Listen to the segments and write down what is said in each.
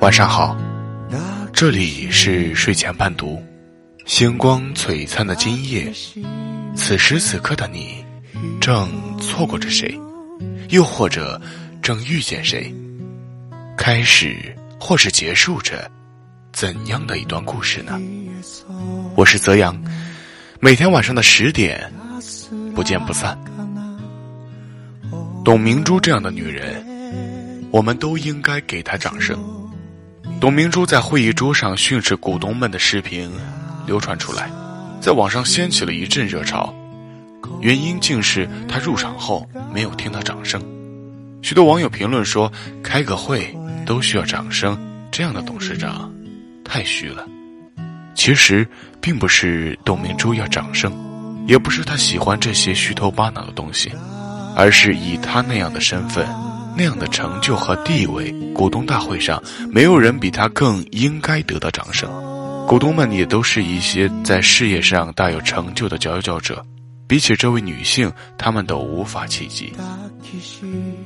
晚上好，这里是睡前伴读。星光璀璨的今夜，此时此刻的你，正错过着谁，又或者正遇见谁？开始或是结束着怎样的一段故事呢？我是泽阳，每天晚上的十点，不见不散。董明珠这样的女人，我们都应该给她掌声。董明珠在会议桌上训斥股东们的视频流传出来，在网上掀起了一阵热潮。原因竟是她入场后没有听到掌声。许多网友评论说：“开个会都需要掌声，这样的董事长太虚了。”其实并不是董明珠要掌声，也不是她喜欢这些虚头巴脑的东西，而是以她那样的身份。那样的成就和地位，股东大会上没有人比他更应该得到掌声。股东们也都是一些在事业上大有成就的佼佼者，比起这位女性，他们都无法企及。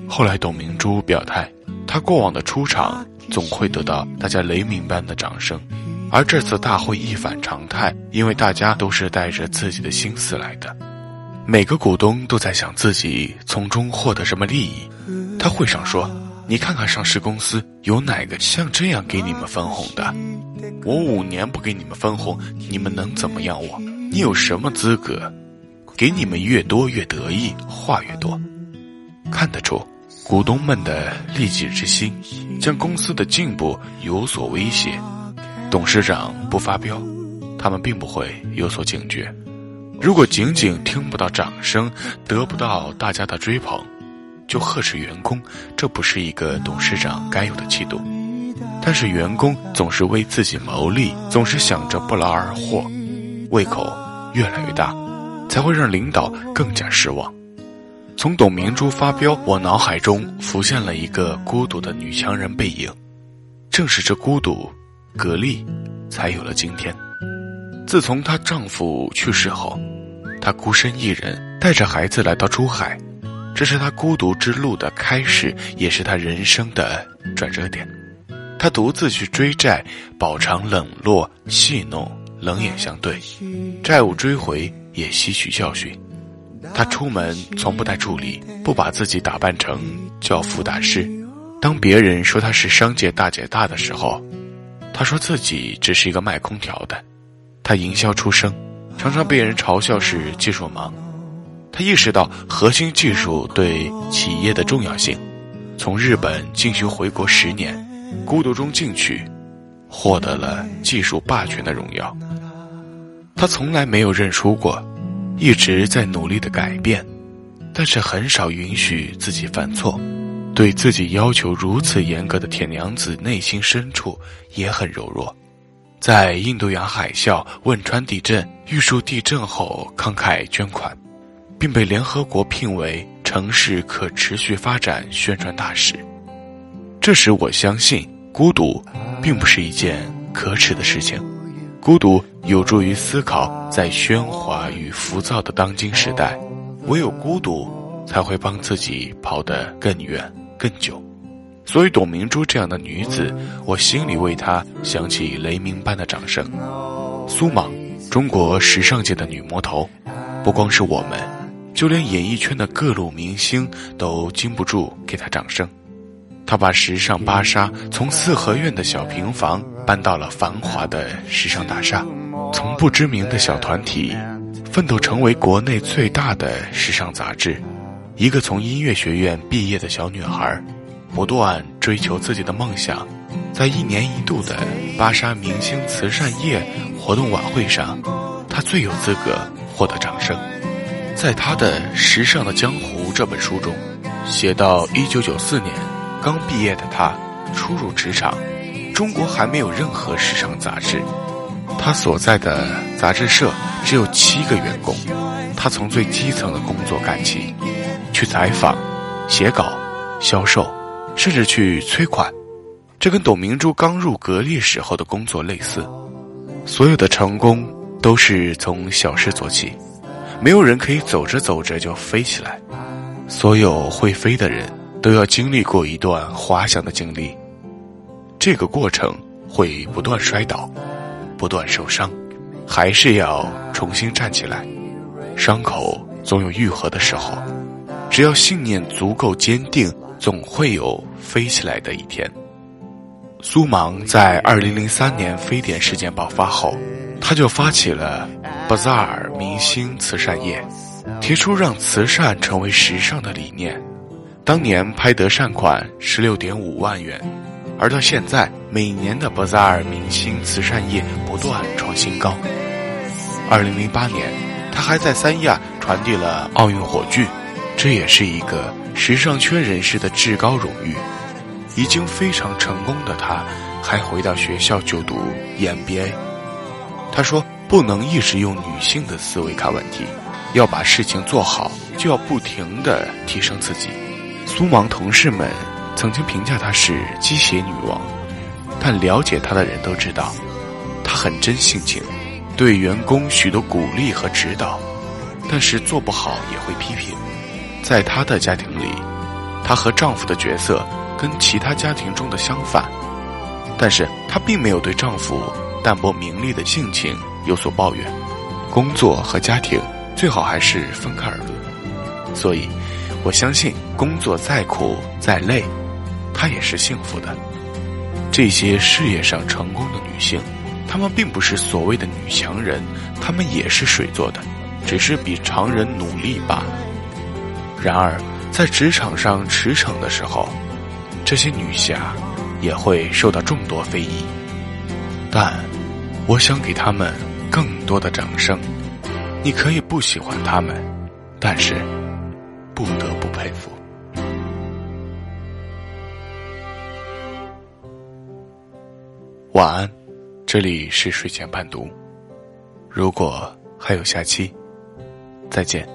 后来，董明珠表态，她过往的出场总会得到大家雷鸣般的掌声，而这次大会一反常态，因为大家都是带着自己的心思来的，每个股东都在想自己从中获得什么利益。他会上说：“你看看上市公司有哪个像这样给你们分红的？我五年不给你们分红，你们能怎么样我？你有什么资格？给你们越多越得意，话越多。看得出股东们的利己之心，将公司的进步有所威胁。董事长不发飙，他们并不会有所警觉。如果仅仅听不到掌声，得不到大家的追捧。”就呵斥员工，这不是一个董事长该有的气度。但是员工总是为自己谋利，总是想着不劳而获，胃口越来越大，才会让领导更加失望。从董明珠发飙，我脑海中浮现了一个孤独的女强人背影。正是这孤独，格力才有了今天。自从她丈夫去世后，她孤身一人带着孩子来到珠海。这是他孤独之路的开始，也是他人生的转折点。他独自去追债，饱尝冷落、戏弄、冷眼相对，债务追回也吸取教训。他出门从不带助理，不把自己打扮成教父大师。当别人说他是商界大姐大的时候，他说自己只是一个卖空调的。他营销出身，常常被人嘲笑是技术盲。他意识到核心技术对企业的重要性，从日本进修回国十年，孤独中进取，获得了技术霸权的荣耀。他从来没有认输过，一直在努力的改变，但是很少允许自己犯错。对自己要求如此严格的铁娘子，内心深处也很柔弱。在印度洋海啸、汶川地震、玉树地震后，慷慨捐款。并被联合国聘为城市可持续发展宣传大使。这时，我相信孤独并不是一件可耻的事情。孤独有助于思考，在喧哗与浮躁的当今时代，唯有孤独才会帮自己跑得更远、更久。所以，董明珠这样的女子，我心里为她响起雷鸣般的掌声。苏芒，中国时尚界的女魔头，不光是我们。就连演艺圈的各路明星都禁不住给他掌声。他把时尚芭莎从四合院的小平房搬到了繁华的时尚大厦，从不知名的小团体奋斗成为国内最大的时尚杂志。一个从音乐学院毕业的小女孩，不断追求自己的梦想，在一年一度的芭莎明星慈善夜活动晚会上，她最有资格获得掌声。在他的《时尚的江湖》这本书中，写到一九九四年，刚毕业的他初入职场，中国还没有任何时尚杂志，他所在的杂志社只有七个员工，他从最基层的工作干起，去采访、写稿、销售，甚至去催款，这跟董明珠刚入格力时候的工作类似，所有的成功都是从小事做起。没有人可以走着走着就飞起来，所有会飞的人都要经历过一段滑翔的经历。这个过程会不断摔倒，不断受伤，还是要重新站起来。伤口总有愈合的时候，只要信念足够坚定，总会有飞起来的一天。苏芒在二零零三年非典事件爆发后，他就发起了 Bazaar 明星慈善夜，提出让慈善成为时尚的理念。当年拍得善款十六点五万元，而到现在，每年的 Bazaar 明星慈善夜不断创新高。二零零八年，他还在三亚传递了奥运火炬，这也是一个时尚圈人士的至高荣誉。已经非常成功的他，还回到学校就读 EMBA。他说：“不能一直用女性的思维看问题，要把事情做好，就要不停的提升自己。”苏芒同事们曾经评价她是“鸡血女王”，但了解她的人都知道，她很真性情，对员工许多鼓励和指导，但是做不好也会批评。在她的家庭里，她和丈夫的角色。跟其他家庭中的相反，但是她并没有对丈夫淡泊名利的性情有所抱怨。工作和家庭最好还是分开而论。所以，我相信工作再苦再累，她也是幸福的。这些事业上成功的女性，她们并不是所谓的女强人，她们也是水做的，只是比常人努力罢了。然而，在职场上驰骋的时候，这些女侠也会受到众多非议，但我想给他们更多的掌声。你可以不喜欢他们，但是不得不佩服。晚安，这里是睡前伴读。如果还有下期，再见。